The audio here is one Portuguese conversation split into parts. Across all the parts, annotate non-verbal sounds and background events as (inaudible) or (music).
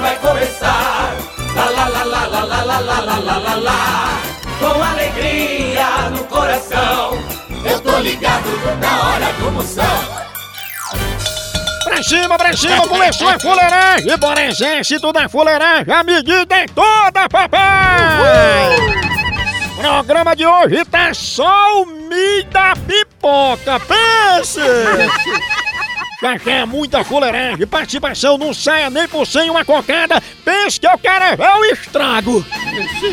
vai começar. Lá lá lá lá lá lá lá lá lá lá lá lá. Com alegria no coração, eu tô ligado na hora do Moção. Pra cima, pra cima, começou a fuleiragem! Bora exército da fuleiragem, a medida é toda, papai! Programa de hoje tá só o da pipoca, pense! Já é muita fuleiragem, participação não saia nem por sem uma cocada, pense que eu quero ver o estrago!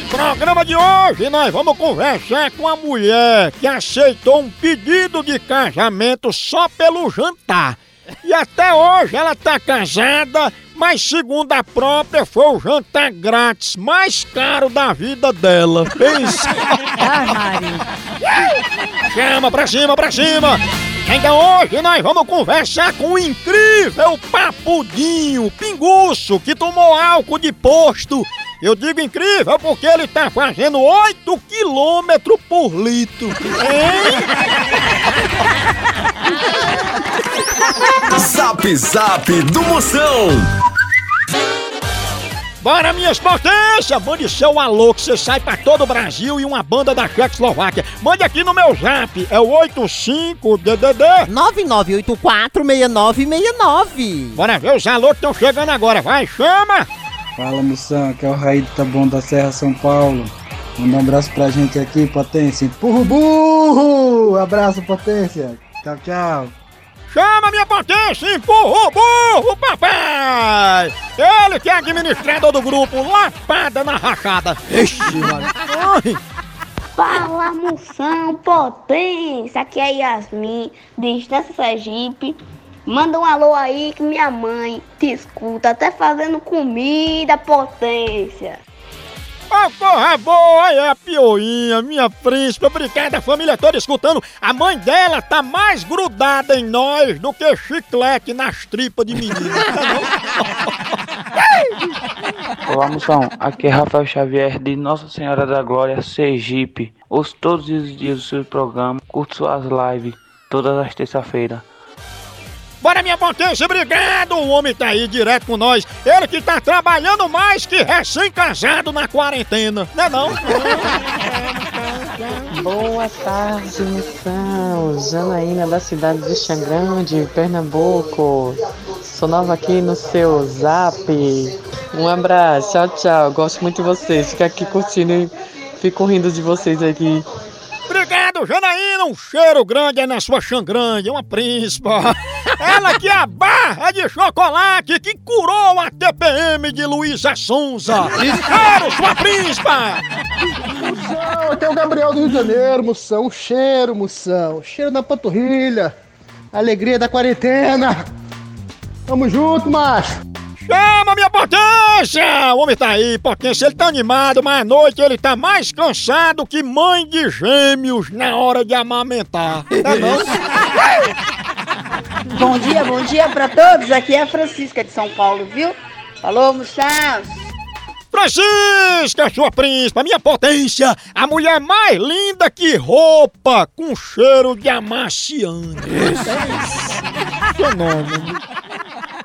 Programa de hoje nós vamos conversar com a mulher que aceitou um pedido de casamento só pelo jantar. E até hoje ela tá casada, mas segundo a própria foi o jantar grátis mais caro da vida dela. Pensa. Chama pra cima, pra cima. Ainda hoje nós vamos conversar com o incrível Papudinho, pinguço, que tomou álcool de posto. Eu digo incrível porque ele tá fazendo 8 quilômetros por litro. Hein? Zap Zap do Moção. Bora, minhas potências! Mande seu alô que você sai pra todo o Brasil e uma banda da Tchecoslováquia. Mande aqui no meu zap, é o 85DDD. 99846969. Bora ver os alô que estão chegando agora. Vai, chama! Fala moção, aqui é o Raí do Taboão da Serra São Paulo. Manda um abraço pra gente aqui, potência. Empurra o burro! Abraço, potência. Tchau, tchau. Chama minha potência, empurra o burro, papai! Ele que é administrador do grupo Lapada na Rachada. Ixi. Fala moção, potência! Aqui é Yasmin, de Estância Sergipe. Manda um alô aí que minha mãe te escuta, até fazendo comida, potência. Ô, porra boa, é a Pioinha, minha príncipe, obrigada, família toda escutando. A mãe dela tá mais grudada em nós do que chiclete nas tripas de menino. (laughs) Olá, moção. Aqui é Rafael Xavier de Nossa Senhora da Glória, Sergipe. Ouço todos os dias o seu programa, curto suas lives, todas as terça-feiras. Bora, minha potência, obrigado! O homem tá aí direto com nós. Ele que tá trabalhando mais que recém-casado na quarentena, né não? (laughs) Boa tarde, moção. Janaína da cidade de Xangrande, Pernambuco. Sou nova aqui no seu zap. Um abraço, tchau, tchau. Gosto muito de vocês. Fico aqui curtindo e fico rindo de vocês aqui. Obrigado, Janaína! Um cheiro grande aí na sua xangrande, uma príncipa. (laughs) Ela que é a barra de chocolate que curou a TPM de Luísa Sonza. Cheiro, sua príncipa! Moção, aqui é o Gabriel do Rio de Janeiro, moção. Cheiro, moção. Cheiro na panturrilha. Alegria da quarentena. Tamo junto, macho. Chama minha potência! O homem tá aí, potência, ele tá animado, mas à noite ele tá mais cansado que mãe de gêmeos na hora de amamentar. Tá não? (laughs) Bom dia, bom dia pra todos. Aqui é a Francisca de São Paulo, viu? Falou, moção. Francisca, sua príncipa, minha potência, a mulher mais linda que roupa com cheiro de amaciante. Fenômeno.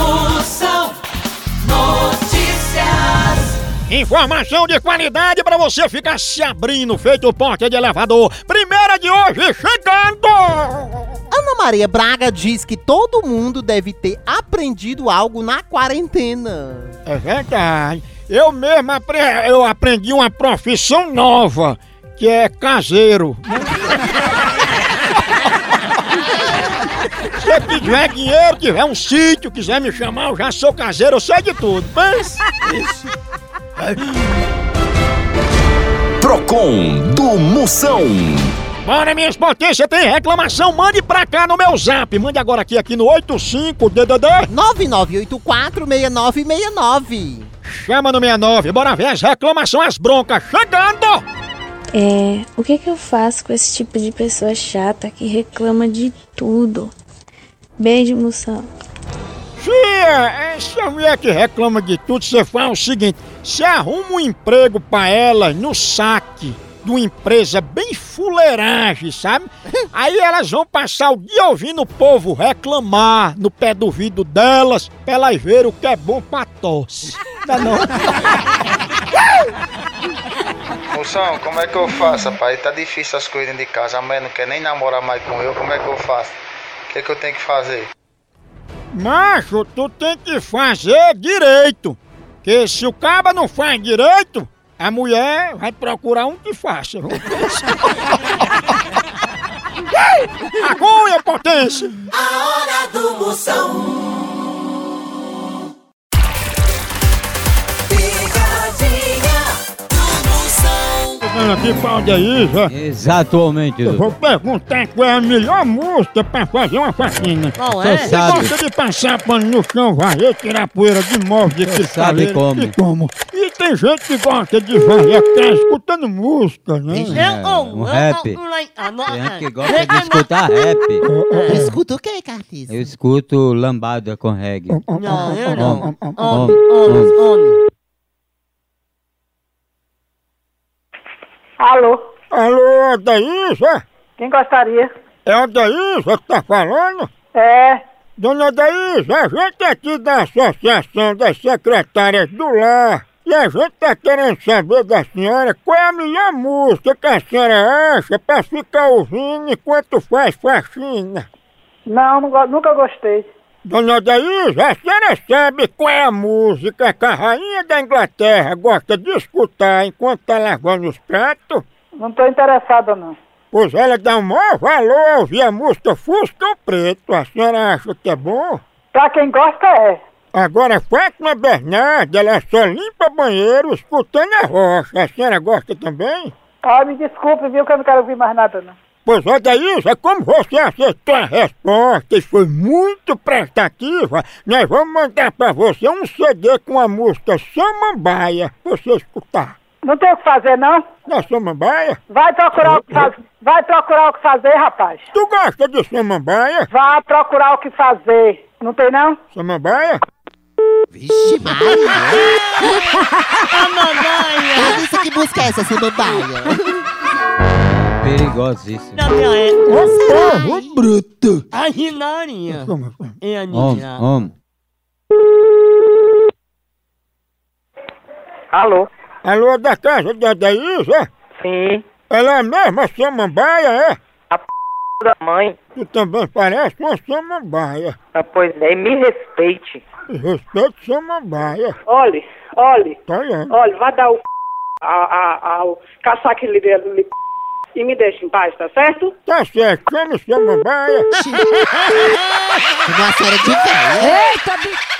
Moção Notícias. Informação de qualidade pra você ficar se abrindo, feito porta de elevador. Primeira de hoje chegando! Ana Maria Braga diz que todo mundo deve ter aprendido algo na quarentena. É verdade. Eu mesmo apre- eu aprendi uma profissão nova, que é caseiro. (laughs) Se tiver dinheiro, tiver um sítio, quiser me chamar, eu já sou caseiro, eu sei de tudo. Mas... Procon do Moção. Bora, minhas potências, tem reclamação? Mande pra cá no meu zap. Mande agora aqui, aqui no 85DDD. 99846969. Chama no 69. Bora ver as reclamações, as broncas chegando. É, o que que eu faço com esse tipo de pessoa chata que reclama de tudo? Beijo, moção. Tia, essa mulher que reclama de tudo, você faz o seguinte: você arruma um emprego pra ela no saque de uma empresa bem fuleiragem, sabe? (laughs) Aí elas vão passar o dia ouvindo o povo reclamar no pé do vidro delas, pra elas verem o que é bom pra tosse. Não, é não? Moção, como é que eu faço, rapaz? Tá difícil as coisas dentro de casa. A mulher não quer nem namorar mais com eu. Como é que eu faço? O que, é que eu tenho que fazer? Macho, tu tem que fazer direito. Que se o caba não faz direito, a mulher vai procurar um que faça. Agulha, (laughs) potência! A hora do Moção. Pra onde é Isa, Exatamente. eu vou perguntar qual é a melhor música pra fazer uma faxina. Qual é? Você Você sabe. gosta de passar pano no chão, varrer, tirar poeira de móvel, de cristaleira? como. E como? E tem gente que gosta de varrer a casa escutando música, né? É, um rap. Tem gente que gosta de escutar rap. Escuta o que, Cartiz? Eu escuto lambada com reggae. Não, eu não. Om, Homem, om, homem, Alô, Alô, Daísa? quem gostaria? É a Daísa que tá falando? É, Dona Daísa, a gente é aqui da Associação das Secretárias do Lar e a gente tá querendo saber da senhora qual é a melhor música que a senhora acha pra ficar ouvindo enquanto faz faxina. não, nunca gostei. Dona Daísa, a senhora sabe qual é a música que a rainha da Inglaterra gosta de escutar enquanto tá lavando os pratos? Não tô interessada não. Pois ela dá o maior valor a ouvir a música Fusca Preto. A senhora acha que é bom? Pra quem gosta é. Agora, Fátima Bernardi, ela só limpa banheiro escutando a rocha. A senhora gosta também? Ah, me desculpe, viu, que eu não quero ouvir mais nada não. Pois é, Daísa, como você acertou a resposta e foi muito prestativa, nós vamos mandar pra você um CD com a música Samambaia, pra você escutar. Não tem o que fazer não? Na Samambaia? Vai procurar o que fazer. Vai procurar o que fazer, rapaz. Tu gosta de Samambaia? Vá procurar o que fazer. Não tem não? Samambaia? Vixe, Maria! A mamãe! Isso que música é essa, samambaia? Perigosíssimo. Ô povo bruto! A Rinarinha. É a om. Alô? Alô, da casa da Daísa? Sim. Ela é a mesma Samambaia, é? A p da mãe. Tu também parece uma Samambaia. Ah, pois é, me respeite. Respeito Samambaia. Olhe, olhe, Tá olhando. olhe, vai dar o c... a, a, ao caçar aquele ali e me deixa em paz, tá certo? Tá certo, chama sua (laughs) mamãe. Uma série de velha. Eita, bicho!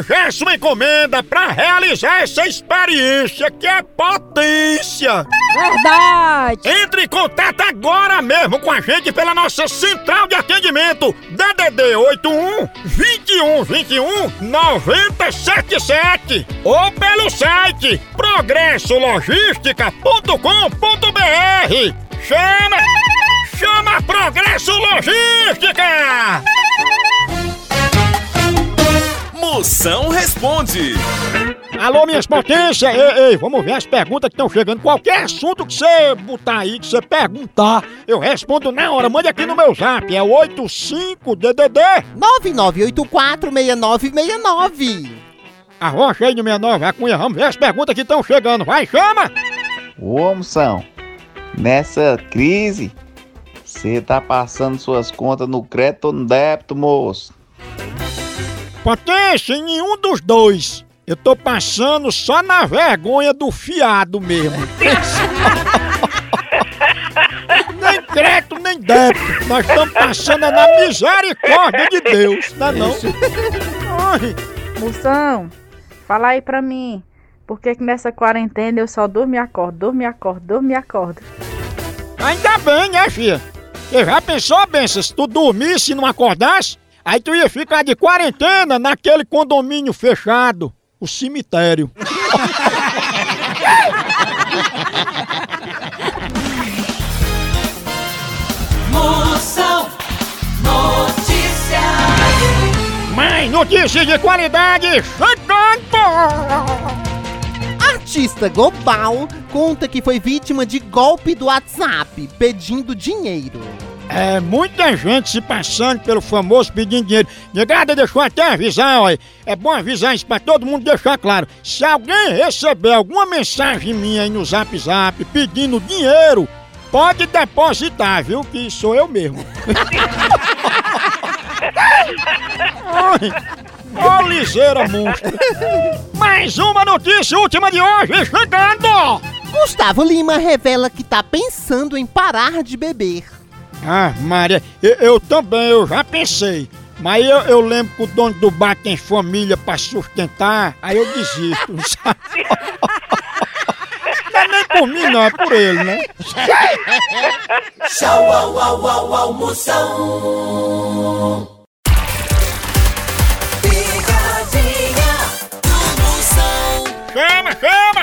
Já sua encomenda para realizar essa experiência que é potência. Verdade! Entre em contato agora mesmo com a gente pela nossa central de atendimento DDD 81 21 21 9077 ou pelo site progressologística.com.br. Chama! Chama Progresso Logística! Moção responde. Alô, minhas potências! Ei, ei, vamos ver as perguntas que estão chegando. Qualquer assunto que você botar aí, que você perguntar, eu respondo na hora. Mande aqui no meu zap, é o 85DDD. 99846969. Arrocha aí no 69, a cunha. Vamos ver as perguntas que estão chegando. Vai, chama! Ô, moção, nessa crise, você tá passando suas contas no crédito ou no débito, moço? Potência em nenhum dos dois. Eu tô passando só na vergonha do fiado mesmo. (laughs) nem crédito, nem débito. Nós estamos passando na misericórdia de Deus, não é não? Ai, Moção, fala aí pra mim. Por que, que nessa quarentena eu só durmo e acordo, durmo e acordo, durmo e acordo? Ainda bem, né, filha? Você já pensou, Benção, se tu dormisse e não acordasse? Aí tu ia ficar de quarentena naquele condomínio fechado, o cemitério. Moção Notícias. Mais notícias de qualidade chegando! Artista global conta que foi vítima de golpe do WhatsApp pedindo dinheiro. É, muita gente se passando pelo famoso pedindo dinheiro. Negada deixou até avisar, olha. É bom avisar isso pra todo mundo deixar claro. Se alguém receber alguma mensagem minha aí no zap zap pedindo dinheiro, pode depositar, viu? Que sou eu mesmo. (laughs) Ai, Ó liseira monstro. Mais uma notícia última de hoje chegando! Gustavo Lima revela que tá pensando em parar de beber. Ah, Maria, eu, eu também, eu já pensei. Mas eu, eu lembro que o dono do bar tem família pra sustentar, aí eu desisto, sabe? Não é nem por mim, não, é por ele, né? Tchau, au, au, au, au, Moção. Picadinha do Moção. Chama, chama!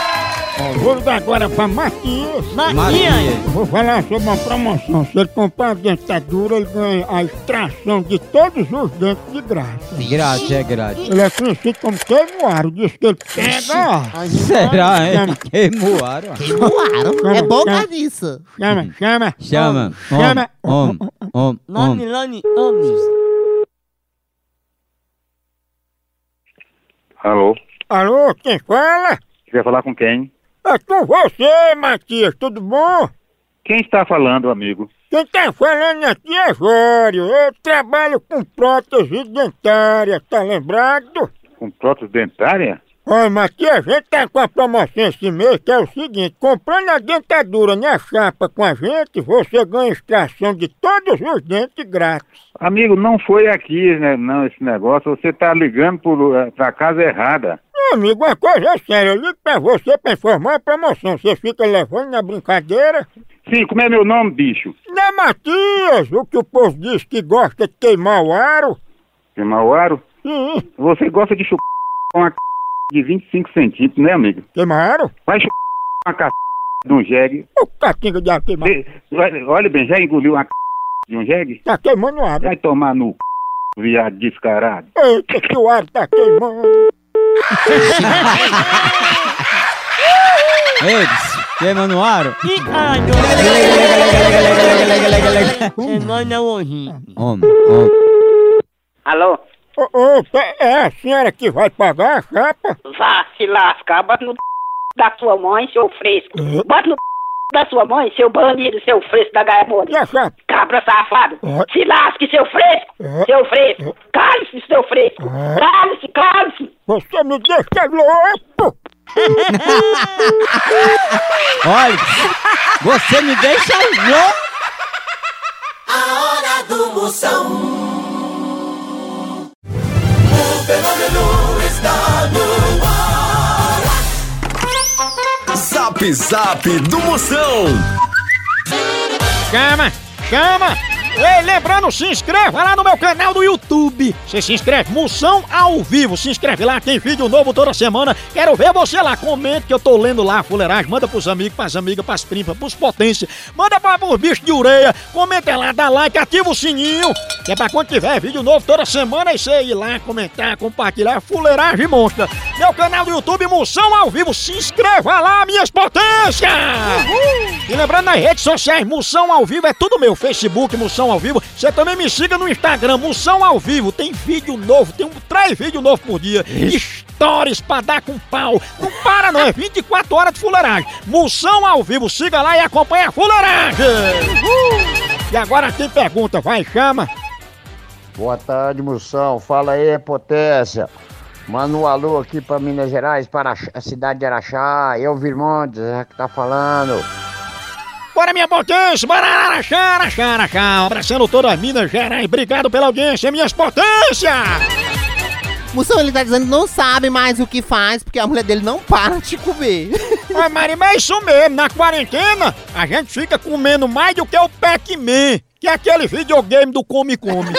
Vamos dar agora pra Matias. Matias. Vou falar sobre uma promoção. Se ele comprar a dentadura, ele ganha a extração de todos os dentes de graça. Grátis, é grátis. Ele é conhecido como queimuaro. Diz que ele pega, ó. Será, hein? Chama. Queimuaram. Queimuaram? É bom chama. nisso. Chama, chama. Chama. Chama. Om, om, om. Lani. Alô? Alô, quem fala? Quer falar com quem? É com você, Matias, tudo bom? Quem está falando, amigo? Quem tá falando aqui é Jório. Eu trabalho com prótese dentária, tá lembrado? Com prótese dentária? Olha, Matias, a gente tá com a promoção esse mês que é o seguinte: comprando a dentadura na chapa com a gente, você ganha extração de todos os dentes grátis. Amigo, não foi aqui, né, não, esse negócio. Você está ligando por, eh, casa errada. Meu amigo, uma coisa é séria, eu ligo pra você pra informar a promoção. Você fica levando na brincadeira? Sim, como é meu nome, bicho? Não é Matias, o que o povo diz que gosta de queimar o aro? Queimar o aro? Sim. Você gosta de chupar uma c... de 25 centímetros, né, amigo? Queimar aro? Vai chupar uma c... de um jegue. O catinga de ar queimar. Cê- olha- Olha bem, já engoliu uma c... de um jegue? Tá queimando o aro. Vai tomar no c... viado descarado. Eita, que o aro tá queimando. Eles, queima no aro. Semana hoje. Om, om. Alô? Ô, ô, é- a senhora que vai pagar a chapa? Vá se lascar, bota no da sua mãe, seu fresco. Bota no da sua mãe, seu bandido, seu fresco da gaia E a chapa? Cabra safado. É. Se lasque, seu fresco. É. Seu fresco. Cale-se, seu fresco. É. Cale-se, cale-se. Você me deixa louco! (laughs) Olha, você me deixa louco. A hora do Moção. O fenômeno está no Zap Zap do Moção. Chama, chama! Ei, lembrando, se inscreva lá no meu canal do YouTube. Você se inscreve, Moção ao vivo. Se inscreve lá, tem vídeo novo toda semana. Quero ver você lá. Comente que eu tô lendo lá fuleiragem. Manda pros amigos, pras amigas, pras primas, pros potências. Manda pra pros bichos de ureia. Comenta lá, dá like, ativa o sininho. Que é pra quando tiver vídeo novo toda semana, é você ir lá, comentar, compartilhar. Fuleiragem monstra. Meu canal do YouTube, Moção ao vivo. Se inscreva lá, minhas potências! E lembrando nas redes sociais, Moção ao vivo é tudo meu. Facebook, Moção ao vivo. Você também me siga no Instagram, Moção ao vivo. Tem vídeo novo, tem um três vídeos novos por dia. Stories pra dar com pau. Não para não, é 24 horas de fuleiragem. Moção ao vivo, siga lá e acompanha a fuleiragem. E agora tem pergunta, vai, chama. Boa tarde, moção. Fala aí, potência. Manda um alô aqui pra Minas Gerais, para a cidade de Araxá. Eu, Virmontes, é que tá falando. Bora, minha potência, bora, Araxá, Araxá, Araxá. Abraçando todas as Minas Gerais. Obrigado pela audiência, minhas potências. Moção, ele tá dizendo que não sabe mais o que faz, porque a mulher dele não para de comer. (laughs) Ai, Mari, mas é isso mesmo, na quarentena, a gente fica comendo mais do que o Pac-Man, que é aquele videogame do Come Come.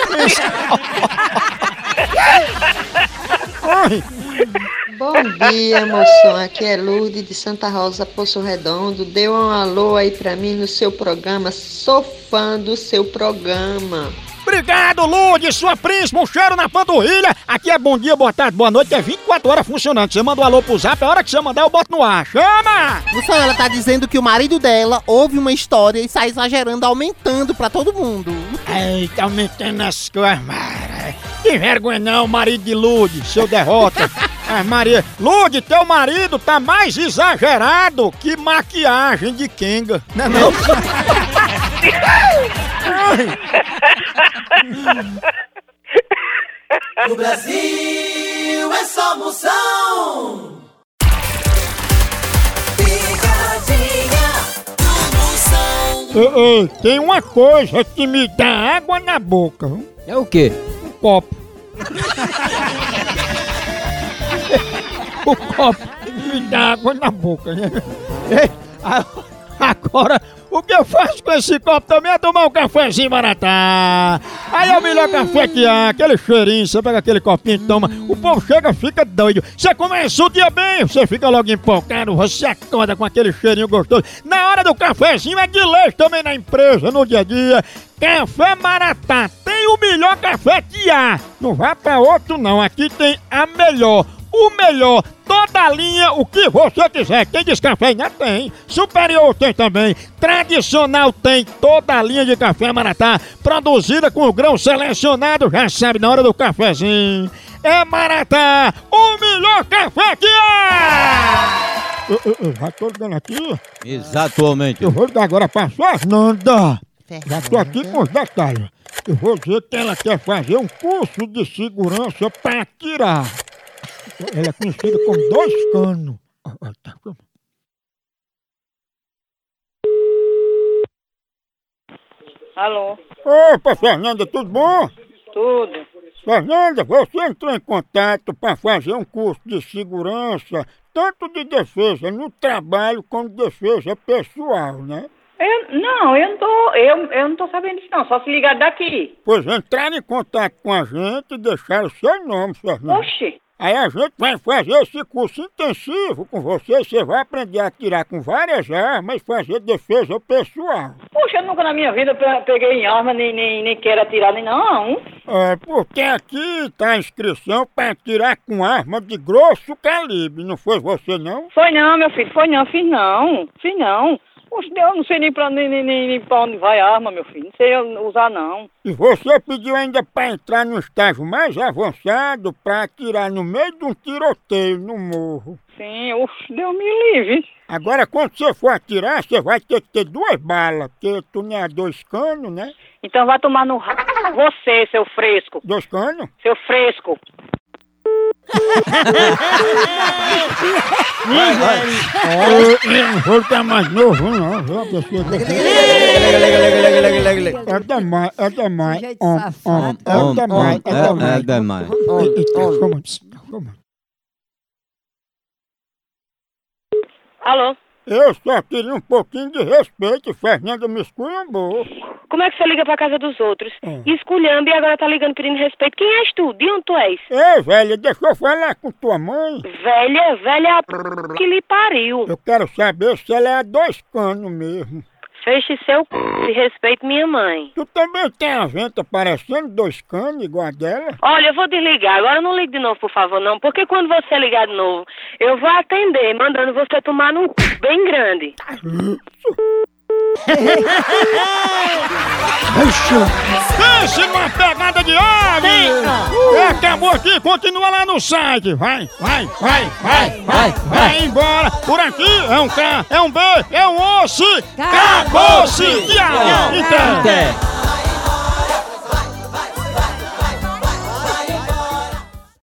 Bom dia, moção. Aqui é Lourdes de Santa Rosa, Poço Redondo. Dê um alô aí pra mim no seu programa. Sou fã do seu programa. Obrigado, Lude, sua príncipe, um cheiro na panturrilha. Aqui é bom dia, boa tarde, boa noite, é 24 horas funcionando. Você manda um alô pro zap, a hora que você mandar eu boto no ar. Chama! Moção, ela tá dizendo que o marido dela ouve uma história e sai exagerando, aumentando pra todo mundo. Eita, aumentando as coisas, Mara. Que vergonha não, marido de Lude, seu derrota. (laughs) Ah, Maria, Lude, teu marido tá mais exagerado que maquiagem de Kenga. Não é não? (laughs) (laughs) No Brasil é só moção. Picadinha do moção. Ei, ei, tem uma coisa que me dá água na boca. viu? É o quê? Um copo. o copo (laughs) me dá água na boca. né? Ei, a- Agora, O que eu faço com esse copo também é tomar um cafezinho maratá. Aí é o melhor café que há, aquele cheirinho, você pega aquele copinho e toma. O povo chega, fica doido. Você começa o dia bem, você fica logo empolgado, você acorda com aquele cheirinho gostoso. Na hora do cafezinho é de leite também na empresa, no dia a dia. Café Maratá tem o melhor café que há. Não vá pra outro não, aqui tem a melhor. O melhor, toda a linha, o que você quiser. Quem descafeinado tem. Superior tem também. Tradicional tem toda a linha de café Maratá. Produzida com o grão selecionado, já sabe, na hora do cafezinho. É Maratá, o melhor café que há! Eu, eu, eu já tô ligando aqui. Exatamente. Eu vou ligar agora pra Fernanda. Já tô aqui com os detalhes. Eu vou dizer que ela quer fazer um curso de segurança pra atirar. Ela é conhecida como dois canos. Tá. Alô? Opa, Fernanda, tudo bom? Tudo. Fernanda, você entrou em contato para fazer um curso de segurança, tanto de defesa no trabalho como defesa pessoal, né? Eu, não, eu não tô. Eu, eu não tô sabendo disso não, só se ligar daqui. Pois entraram em contato com a gente e deixaram seu nome, Fernanda. Oxi. Aí a gente vai fazer esse curso intensivo com você, você vai aprender a atirar com várias armas e fazer defesa pessoal. Puxa, eu nunca na minha vida pe- peguei em arma, nem, nem, nem quero atirar, nem não. É, porque aqui tá a inscrição para atirar com arma de grosso calibre, não foi você não? Foi não, meu filho, foi não, fiz não, fiz não. Eu não sei nem pra, nem, nem, nem, pra onde vai a arma, meu filho, não sei usar não. E você pediu ainda para entrar no estágio mais avançado para atirar no meio de um tiroteio no morro. Sim, uff, Deus me livre. Agora, quando você for atirar, você vai ter que ter duas balas, porque tu não é dois canos, né? Então vai tomar no ra... você, seu fresco. Dois canos? Seu fresco. Vai, vai. Eu não vou ficar mais novo, não. viu? A pessoa que- É demais, é demais. Om, om, É demais, é demais. é demais. Alô? Eu só queria um pouquinho de respeito, Fernanda me esculhambou. Como é que você liga pra casa dos outros? Esculhamba e agora tá ligando pedindo respeito. Quem és tu? De onde tu és? Ei, velha, deixa eu falar com tua mãe. Velha, velha que lhe pariu. Eu quero saber se ela é a dois canos mesmo. Feche seu c... e respeite minha mãe. Tu também tem a venta parecendo dois canos, igual a dela? Olha, eu vou desligar. Agora não ligue de novo, por favor, não. Porque quando você ligar de novo, eu vou atender, mandando você tomar num c... bem grande. Pense numa pegada de ave! É, acabou aqui, continua lá no site. Vai, vai, vai, vai, vai, vai embora. Por aqui é um K, é um B, é um osso. Acabou-se! Tchau! Então.